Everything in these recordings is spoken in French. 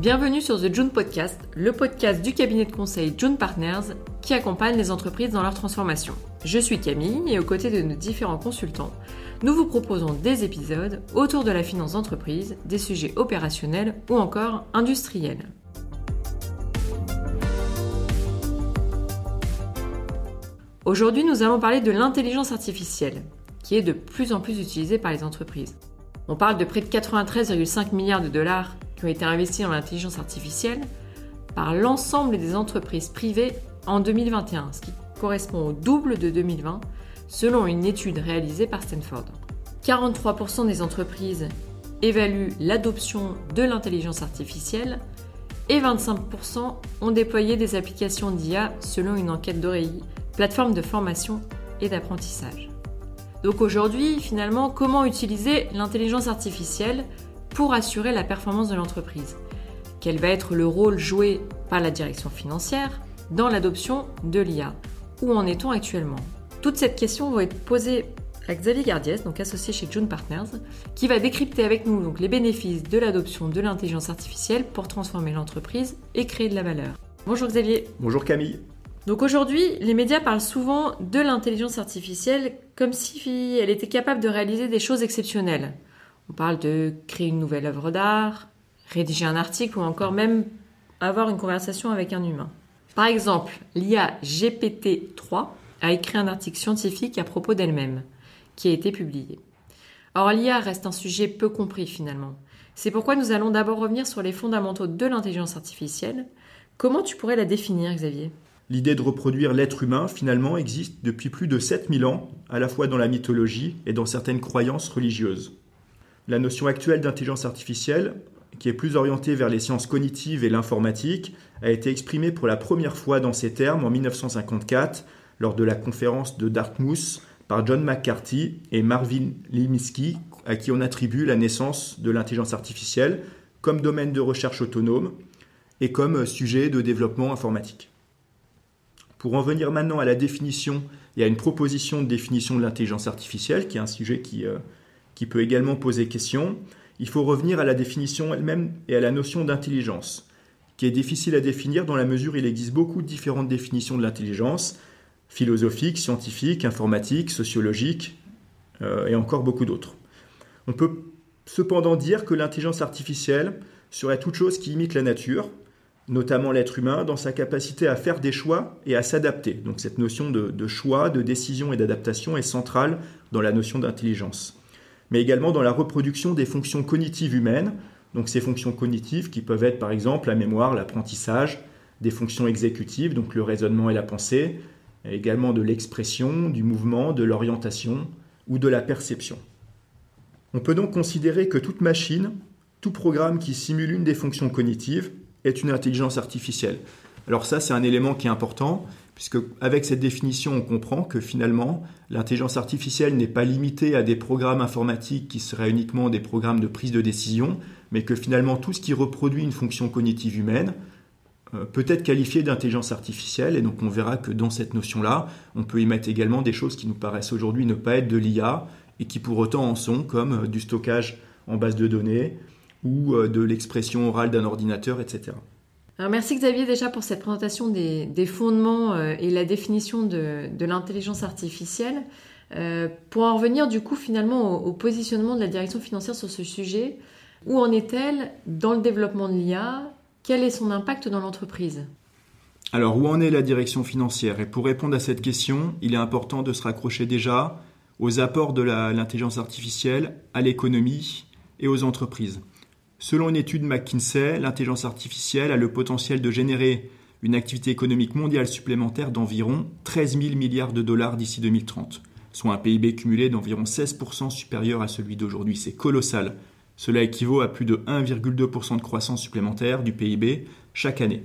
Bienvenue sur The June Podcast, le podcast du cabinet de conseil June Partners qui accompagne les entreprises dans leur transformation. Je suis Camille et aux côtés de nos différents consultants, nous vous proposons des épisodes autour de la finance d'entreprise, des sujets opérationnels ou encore industriels. Aujourd'hui, nous allons parler de l'intelligence artificielle, qui est de plus en plus utilisée par les entreprises. On parle de près de 93,5 milliards de dollars qui ont été investis dans l'intelligence artificielle par l'ensemble des entreprises privées en 2021, ce qui correspond au double de 2020 selon une étude réalisée par Stanford. 43% des entreprises évaluent l'adoption de l'intelligence artificielle et 25% ont déployé des applications d'IA selon une enquête d'Oreilly, plateforme de formation et d'apprentissage. Donc aujourd'hui, finalement, comment utiliser l'intelligence artificielle pour assurer la performance de l'entreprise Quel va être le rôle joué par la direction financière dans l'adoption de l'IA Où en est-on actuellement? Toutes cette question va être posée à Xavier Gardiès, donc associé chez June Partners, qui va décrypter avec nous donc, les bénéfices de l'adoption de l'intelligence artificielle pour transformer l'entreprise et créer de la valeur. Bonjour Xavier. Bonjour Camille. Donc aujourd'hui, les médias parlent souvent de l'intelligence artificielle comme si elle était capable de réaliser des choses exceptionnelles. On parle de créer une nouvelle œuvre d'art, rédiger un article ou encore même avoir une conversation avec un humain. Par exemple, l'IA GPT-3 a écrit un article scientifique à propos d'elle-même, qui a été publié. Or, l'IA reste un sujet peu compris finalement. C'est pourquoi nous allons d'abord revenir sur les fondamentaux de l'intelligence artificielle. Comment tu pourrais la définir, Xavier? L'idée de reproduire l'être humain, finalement, existe depuis plus de 7000 ans, à la fois dans la mythologie et dans certaines croyances religieuses. La notion actuelle d'intelligence artificielle, qui est plus orientée vers les sciences cognitives et l'informatique, a été exprimée pour la première fois dans ces termes en 1954 lors de la conférence de Dartmouth par John McCarthy et Marvin Liminsky, à qui on attribue la naissance de l'intelligence artificielle comme domaine de recherche autonome et comme sujet de développement informatique. Pour en venir maintenant à la définition et à une proposition de définition de l'intelligence artificielle, qui est un sujet qui, euh, qui peut également poser question, il faut revenir à la définition elle-même et à la notion d'intelligence, qui est difficile à définir dans la mesure où il existe beaucoup de différentes définitions de l'intelligence, philosophique, scientifique, informatique, sociologique euh, et encore beaucoup d'autres. On peut cependant dire que l'intelligence artificielle serait toute chose qui imite la nature, notamment l'être humain, dans sa capacité à faire des choix et à s'adapter. Donc cette notion de, de choix, de décision et d'adaptation est centrale dans la notion d'intelligence. Mais également dans la reproduction des fonctions cognitives humaines, donc ces fonctions cognitives qui peuvent être par exemple la mémoire, l'apprentissage, des fonctions exécutives, donc le raisonnement et la pensée, également de l'expression, du mouvement, de l'orientation ou de la perception. On peut donc considérer que toute machine, tout programme qui simule une des fonctions cognitives est une intelligence artificielle. Alors ça, c'est un élément qui est important, puisque avec cette définition, on comprend que finalement, l'intelligence artificielle n'est pas limitée à des programmes informatiques qui seraient uniquement des programmes de prise de décision, mais que finalement, tout ce qui reproduit une fonction cognitive humaine, euh, peut être qualifié d'intelligence artificielle, et donc on verra que dans cette notion-là, on peut y mettre également des choses qui nous paraissent aujourd'hui ne pas être de l'IA, et qui pour autant en sont, comme euh, du stockage en base de données, ou euh, de l'expression orale d'un ordinateur, etc. Merci Xavier déjà pour cette présentation des, fondements et la définition de, l'intelligence artificielle. pour en revenir du coup finalement au, au, positionnement de la direction financière sur ce sujet, où en est-elle dans le développement de l'IA quel est son impact dans l'entreprise? Alors, où en est la direction financière? Et pour répondre à cette question, il est important de se raccrocher déjà aux apports de l'intelligence artificielle à l'économie et aux entreprises. Selon une étude McKinsey, l'intelligence artificielle a le potentiel de générer une activité économique mondiale supplémentaire d'environ 13 000 milliards de dollars d'ici 2030, soit un PIB cumulé d'environ 16% supérieur à celui d'aujourd'hui. C'est colossal. Cela équivaut à plus de 1,2% de croissance supplémentaire du PIB chaque année.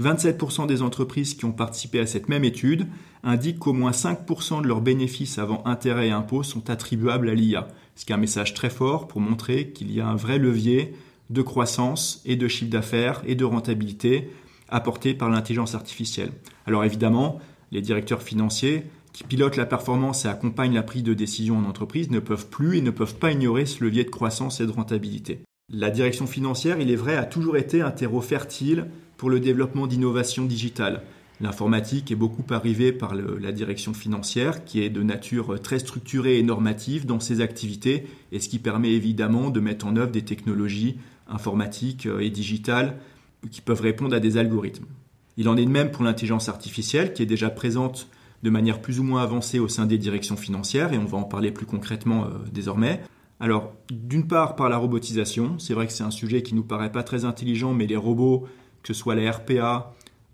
27% des entreprises qui ont participé à cette même étude indiquent qu'au moins 5% de leurs bénéfices avant intérêts et impôts sont attribuables à l'IA, ce qui est un message très fort pour montrer qu'il y a un vrai levier de croissance et de chiffre d'affaires et de rentabilité apporté par l'intelligence artificielle. Alors évidemment, les directeurs financiers qui pilotent la performance et accompagnent la prise de décision en entreprise ne peuvent plus et ne peuvent pas ignorer ce levier de croissance et de rentabilité. La direction financière, il est vrai, a toujours été un terreau fertile pour le développement d'innovations digitales. L'informatique est beaucoup arrivée par la direction financière, qui est de nature très structurée et normative dans ses activités, et ce qui permet évidemment de mettre en œuvre des technologies informatiques et digitales qui peuvent répondre à des algorithmes. Il en est de même pour l'intelligence artificielle, qui est déjà présente de manière plus ou moins avancée au sein des directions financières, et on va en parler plus concrètement euh, désormais. Alors, d'une part, par la robotisation, c'est vrai que c'est un sujet qui nous paraît pas très intelligent, mais les robots, que ce soit la RPA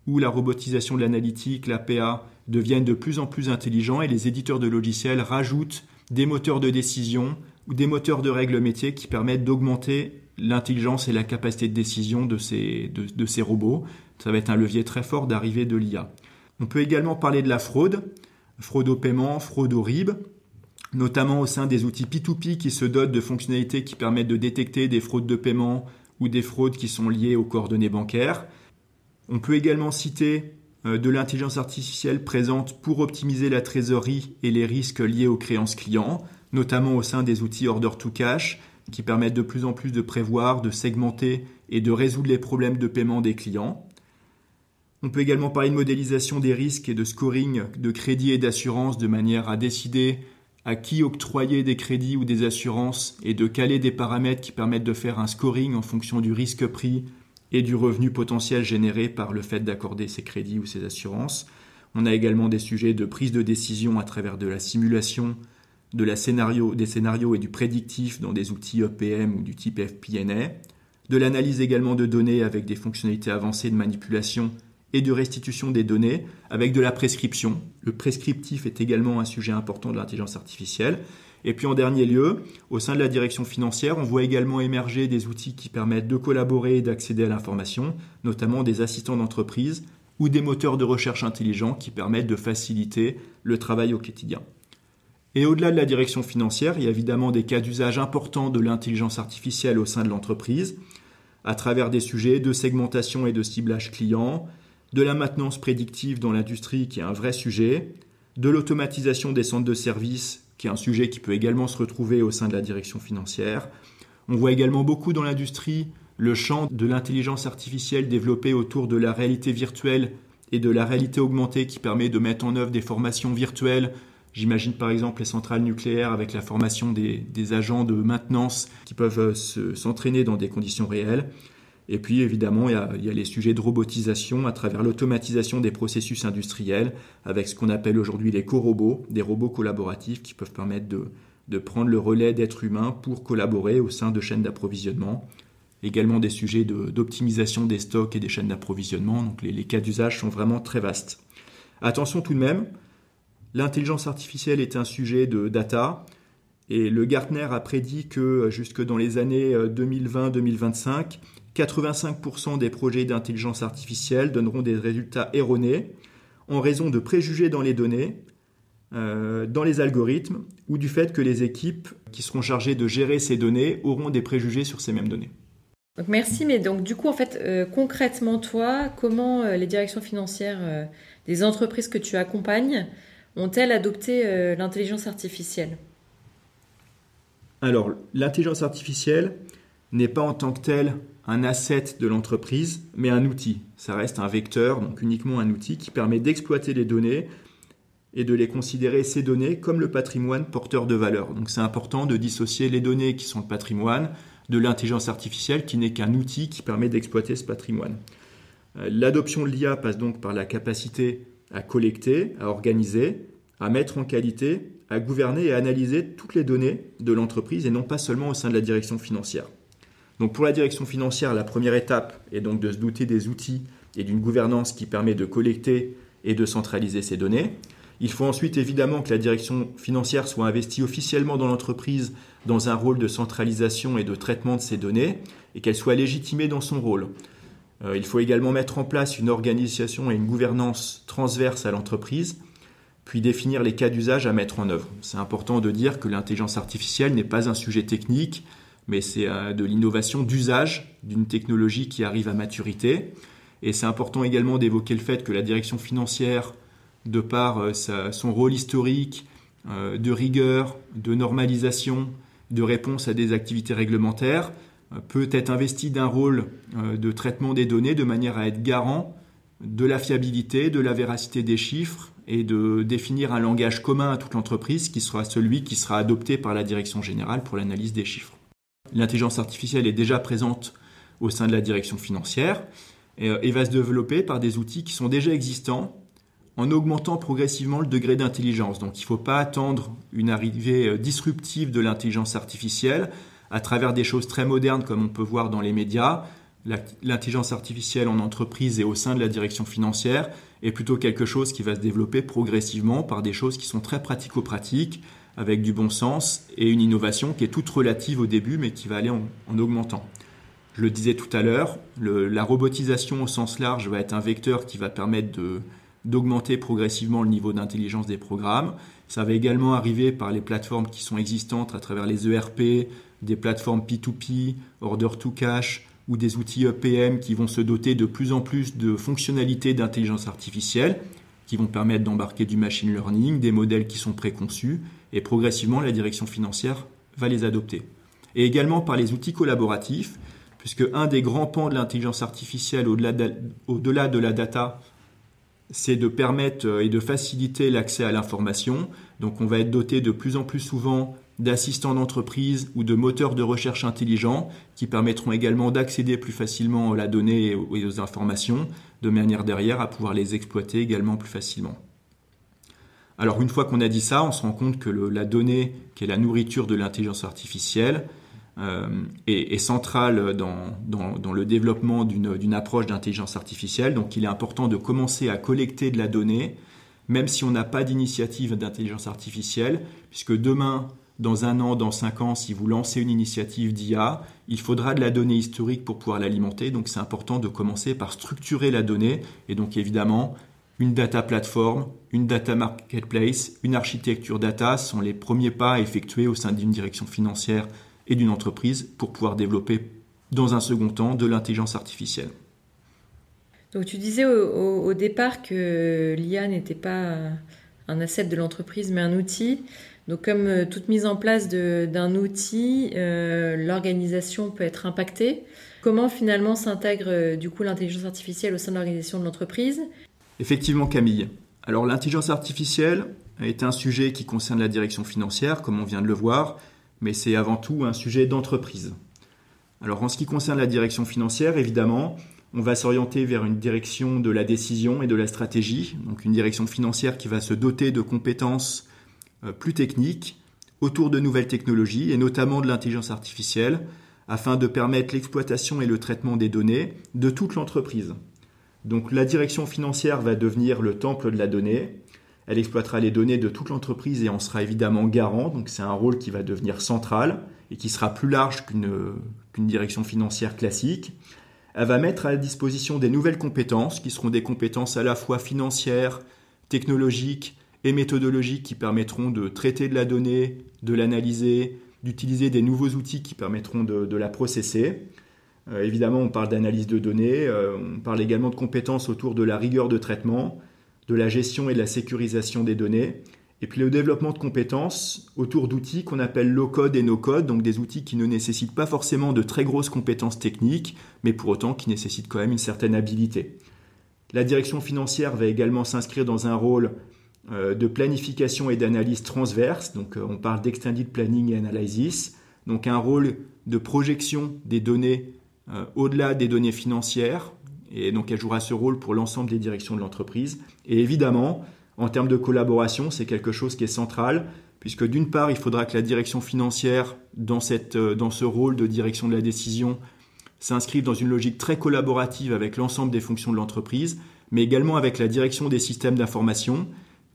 ou la robotisation de l'analytique, l'APA, deviennent de plus en plus intelligents et les éditeurs de logiciels rajoutent des moteurs de décision ou des moteurs de règles métiers qui permettent d'augmenter l'intelligence et la capacité de décision de ces, de ces robots. Ça va être un levier très fort d'arrivée de l'IA. On peut également parler de la fraude, fraude au paiement, fraude au RIB, notamment au sein des outils P2P qui se dotent de fonctionnalités qui permettent de détecter des fraudes de paiement ou des fraudes qui sont liées aux coordonnées bancaires. On peut également citer euh, de l'intelligence artificielle présente pour optimiser la trésorerie et les risques liés aux créances clients, notamment au sein des outils Order to Cash qui permettent de plus en plus de prévoir, de segmenter et de résoudre les problèmes de paiement des clients. On peut également parler de modélisation des risques et de scoring de crédit et d'assurance de manière à décider à qui octroyer des crédits ou des assurances et de caler des paramètres qui permettent de faire un scoring en fonction du risque pris et du revenu potentiel généré par le fait d'accorder ces crédits ou ces assurances. On a également des sujets de prise de décision à travers de la simulation, de la des scénarios et du prédictif dans des outils EPM ou du type FPNA, de l'analyse également de données avec des fonctionnalités avancées de manipulation et de restitution des données avec de la prescription. Le prescriptif est également un sujet important de l'intelligence artificielle. Et puis en dernier lieu, au sein de la direction financière, on voit également émerger des outils qui permettent de collaborer et d'accéder à l'information, notamment des assistants d'entreprise ou des moteurs de recherche intelligents qui permettent de faciliter le travail au quotidien. Et au-delà de la direction financière, il y a évidemment des cas d'usage importants de l'intelligence artificielle au sein de l'entreprise, à travers des sujets de segmentation et de ciblage client, de la maintenance prédictive dans l'industrie qui est un vrai sujet, de l'automatisation des centres de services qui est un sujet qui peut également se retrouver au sein de la direction financière. On voit également beaucoup dans l'industrie le champ de l'intelligence artificielle développée autour de la réalité virtuelle et de la réalité augmentée qui permet de mettre en œuvre des formations virtuelles. J'imagine par exemple les centrales nucléaires avec la formation des, agents de maintenance qui peuvent euh, s'entraîner dans des conditions réelles. Et puis évidemment, il y, a, les sujets de robotisation à travers l'automatisation des processus industriels, avec ce qu'on appelle aujourd'hui les co-robots, des robots collaboratifs qui peuvent permettre de, prendre le relais d'êtres humains pour collaborer au sein de chaînes d'approvisionnement. Également des sujets d'optimisation des stocks et des chaînes d'approvisionnement, donc les, les cas d'usage sont vraiment très vastes. Attention tout de même, l'intelligence artificielle est un sujet de data, et le Gartner a prédit que jusque dans les années 2020-2025, euh, 85% des projets d'intelligence artificielle donneront des résultats erronés en raison de préjugés dans les données, euh, dans les algorithmes, ou du fait que les équipes qui seront chargées de gérer ces données auront des préjugés sur ces mêmes données. Donc merci, mais donc du coup, en fait, euh, concrètement, toi, comment euh, les directions financières des entreprises que tu accompagnes ont-elles adopté l'intelligence artificielle? Alors, l'intelligence artificielle n'est pas en tant que telle un asset de l'entreprise, mais un outil. Ça reste un vecteur, donc uniquement un outil qui permet d'exploiter les données et de les considérer, ces données, comme le patrimoine porteur de valeur. Donc c'est important de dissocier les données qui sont le patrimoine de l'intelligence artificielle qui n'est qu'un outil qui permet d'exploiter ce patrimoine. Euh, l'adoption de l'IA passe donc par la capacité à collecter, à organiser, à mettre en qualité, à gouverner et à analyser toutes les données de l'entreprise et non pas seulement au sein de la direction financière. Donc pour la direction financière, la première étape est donc de se doter des outils et d'une gouvernance qui permet de collecter et de centraliser ces données. Il faut ensuite évidemment que la direction financière soit investie officiellement dans l'entreprise dans un rôle de centralisation et de traitement de ces données et qu'elle soit légitimée dans son rôle. Euh, il faut également mettre en place une organisation et une gouvernance transverse à l'entreprise, puis définir les cas d'usage à mettre en œuvre. C'est important de dire que l'intelligence artificielle n'est pas un sujet technique, mais c'est euh, de l'innovation d'usage d'une technologie qui arrive à maturité. Et c'est important également d'évoquer le fait que la direction financière, de par euh, son rôle historique euh, de rigueur, de normalisation, de réponse à des activités réglementaires, peut être investi d'un rôle de traitement des données de manière à être garant de la fiabilité, de la véracité des chiffres et de définir un langage commun à toute l'entreprise qui sera celui qui sera adopté par la direction générale pour l'analyse des chiffres. L'intelligence artificielle est déjà présente au sein de la direction financière et, va se développer par des outils qui sont déjà existants en augmentant progressivement le degré d'intelligence. Donc il ne faut pas attendre une arrivée euh, disruptive de l'intelligence artificielle à travers des choses très modernes comme on peut voir dans les médias. L'intelligence artificielle en entreprise et au sein de la direction financière est plutôt quelque chose qui va se développer progressivement par des choses qui sont très pratico-pratiques, avec du bon sens et une innovation qui est toute relative au début mais qui va aller en, augmentant. Je le disais tout à l'heure, la robotisation au sens large va être un vecteur qui va permettre d'augmenter progressivement le niveau d'intelligence des programmes. Ça va également arriver par les plateformes qui sont existantes à travers les ERP, des plateformes P2P, Order to Cash ou des outils EPM qui vont se doter de plus en plus de fonctionnalités d'intelligence artificielle qui vont permettre d'embarquer du machine learning, des modèles qui sont préconçus et progressivement la direction financière va les adopter. Et également par les outils collaboratifs, puisque un des grands pans de l'intelligence artificielle au-delà de, la data c'est de permettre euh, et de faciliter l'accès à l'information. Donc on va être doté de plus en plus souvent d'assistants d'entreprise ou de moteurs de recherche intelligents qui permettront également d'accéder plus facilement à la donnée et aux informations, de manière derrière à pouvoir les exploiter également plus facilement. Alors une fois qu'on a dit ça, on se rend compte que la donnée, qui est la nourriture de l'intelligence artificielle, euh, est, centrale dans, le développement d'une approche d'intelligence artificielle. Donc il est important de commencer à collecter de la donnée, même si on n'a pas d'initiative d'intelligence artificielle, puisque demain, dans un an, dans cinq ans, si vous lancez une initiative d'IA, il faudra de la donnée historique pour pouvoir l'alimenter. Donc c'est important de commencer par structurer la donnée et donc évidemment une data platform, une data marketplace, une architecture data sont les premiers pas à effectuer au sein d'une direction financière et d'une entreprise pour pouvoir développer dans un second temps de l'intelligence artificielle. Donc tu disais au, départ que l'IA n'était pas un asset de l'entreprise mais un outil. Donc comme euh, toute mise en place d'un outil, euh, l'organisation peut être impactée. Comment finalement s'intègre euh, du coup l'intelligence artificielle au sein de l'organisation de l'entreprise? Effectivement Camille. Alors l'intelligence artificielle est un sujet qui concerne la direction financière, comme on vient de le voir, mais c'est avant tout un sujet d'entreprise. Alors en ce qui concerne la direction financière, évidemment, on va s'orienter vers une direction de la décision et de la stratégie, donc une direction financière qui va se doter de compétences plus techniques autour de nouvelles technologies et notamment de l'intelligence artificielle afin de permettre l'exploitation et le traitement des données de toute l'entreprise. Donc la direction financière va devenir le temple de la donnée elle exploitera les données de toute l'entreprise et en sera évidemment garant. Donc c'est un rôle qui va devenir central et qui sera plus large qu'une direction financière classique. Elle va mettre à disposition des nouvelles compétences qui seront des compétences à la fois financières, technologiques et méthodologiques qui permettront de traiter de la donnée, de l'analyser, d'utiliser des nouveaux outils qui permettront de, la processer. Euh, évidemment, on parle d'analyse de données, euh, on parle également de compétences autour de la rigueur de traitement, de la gestion et de la sécurisation des données, et puis le développement de compétences autour d'outils qu'on appelle low-code et no-code, donc des outils qui ne nécessitent pas forcément de très grosses compétences techniques, mais pour autant qui nécessitent quand même une certaine habilité. La direction financière va également s'inscrire dans un rôle de planification et d'analyse transverse, donc euh, on parle d'extended planning et analysis, donc un rôle de projection des données euh, au-delà des données financières, et donc elle jouera ce rôle pour l'ensemble des directions de l'entreprise. Et évidemment, en termes de collaboration, c'est quelque chose qui est central, puisque d'une part, il faudra que la direction financière, dans, cette, euh, dans ce rôle de direction de la décision, s'inscrive dans une logique très collaborative avec l'ensemble des fonctions de l'entreprise, mais également avec la direction des systèmes d'information,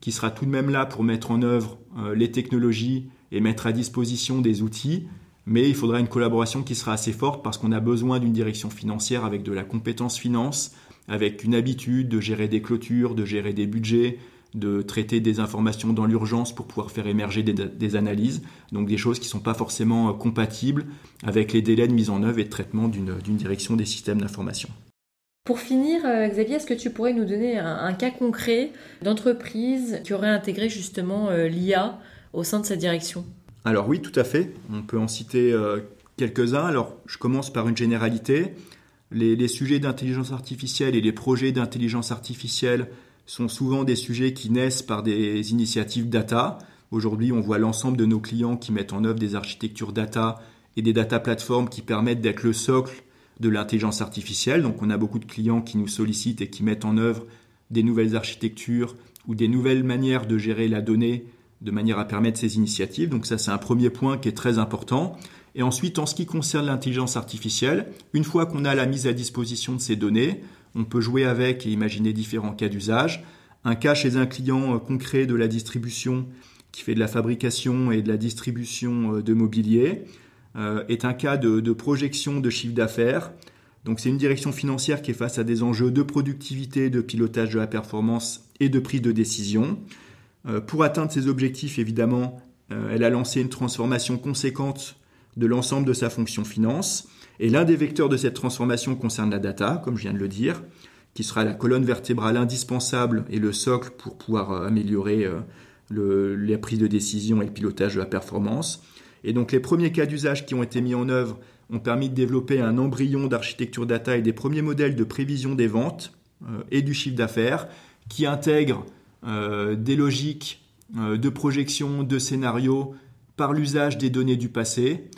qui sera tout de même là pour mettre en œuvre euh, les technologies et mettre à disposition des outils, mais il faudra une collaboration qui sera assez forte parce qu'on a besoin d'une direction financière avec de la compétence finance, avec une habitude de gérer des clôtures, de gérer des budgets, de traiter des informations dans l'urgence pour pouvoir faire émerger des, analyses, donc des choses qui ne sont pas forcément euh, compatibles avec les délais de mise en œuvre et de traitement d'une direction des systèmes d'information. Pour finir, euh, Xavier, est-ce que tu pourrais nous donner un, cas concret d'entreprise qui aurait intégré justement euh, l'IA au sein de sa direction? Alors oui, tout à fait. On peut en citer euh, quelques-uns. Alors, je commence par une généralité. Les, sujets d'intelligence artificielle et les projets d'intelligence artificielle sont souvent des sujets qui naissent par des initiatives data. Aujourd'hui, on voit l'ensemble de nos clients qui mettent en œuvre des architectures data et des data platforms qui permettent d'être le socle de l'intelligence artificielle. Donc, on a beaucoup de clients qui nous sollicitent et qui mettent en œuvre des nouvelles architectures ou des nouvelles manières de gérer la donnée de manière à permettre ces initiatives. Donc ça, c'est un premier point qui est très important. Et ensuite, en ce qui concerne l'intelligence artificielle, une fois qu'on a la mise à disposition de ces données, on peut jouer avec et imaginer différents cas d'usage. Un cas chez un client euh, concret de la distribution qui fait de la fabrication et de la distribution euh, de mobilier est un cas de, projection de chiffre d'affaires. Donc c'est une direction financière qui est face à des enjeux de productivité, de pilotage de la performance et de prise de décision. Euh, pour atteindre ces objectifs, évidemment, euh, elle a lancé une transformation conséquente de l'ensemble de sa fonction finance. Et l'un des vecteurs de cette transformation concerne la data, comme je viens de le dire, qui sera la colonne vertébrale indispensable et le socle pour pouvoir euh, améliorer le, la prise de décision et le pilotage de la performance. Et donc les premiers cas d'usage qui ont été mis en œuvre ont permis de développer un embryon d'architecture data et des premiers modèles de prévision des ventes et du chiffre d'affaires qui intègrent euh, des logiques euh, de projection, de scénarios par l'usage des données du passé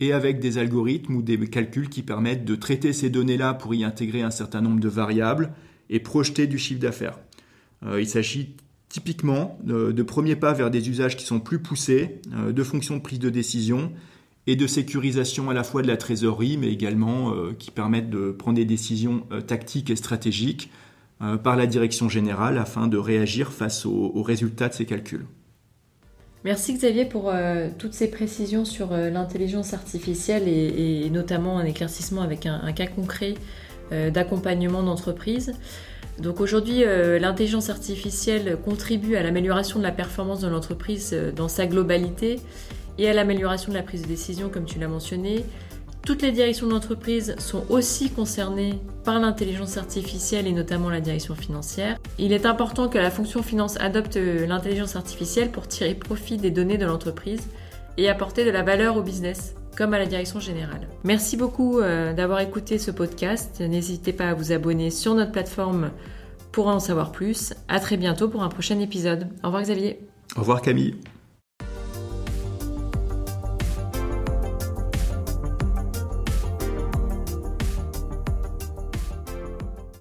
et avec des algorithmes ou des calculs qui permettent de traiter ces données-là pour y intégrer un certain nombre de variables et projeter du chiffre d'affaires. Euh, il s'agit typiquement de, premiers pas vers des usages qui sont plus poussés, de fonctions de prise de décision et de sécurisation à la fois de la trésorerie, mais également qui permettent de prendre des décisions tactiques et stratégiques euh, par la direction générale afin de réagir face aux, résultats de ces calculs. Merci Xavier pour euh, toutes ces précisions sur euh, l'intelligence artificielle et, notamment un éclaircissement avec un, cas concret d'accompagnement d'entreprise. Donc aujourd'hui, l'intelligence artificielle contribue à l'amélioration de la performance de l'entreprise dans sa globalité et à l'amélioration de la prise de décision, comme tu l'as mentionné, toutes les directions d'entreprise sont aussi concernées par l'intelligence artificielle et notamment la direction financière. Il est important que la fonction finance adopte l'intelligence artificielle pour tirer profit des données de l'entreprise et apporter de la valeur au business, comme à la direction générale. Merci beaucoup euh, d'avoir écouté ce podcast. N'hésitez pas à vous abonner sur notre plateforme pour en savoir plus. À très bientôt pour un prochain épisode. Au revoir Xavier. Au revoir Camille.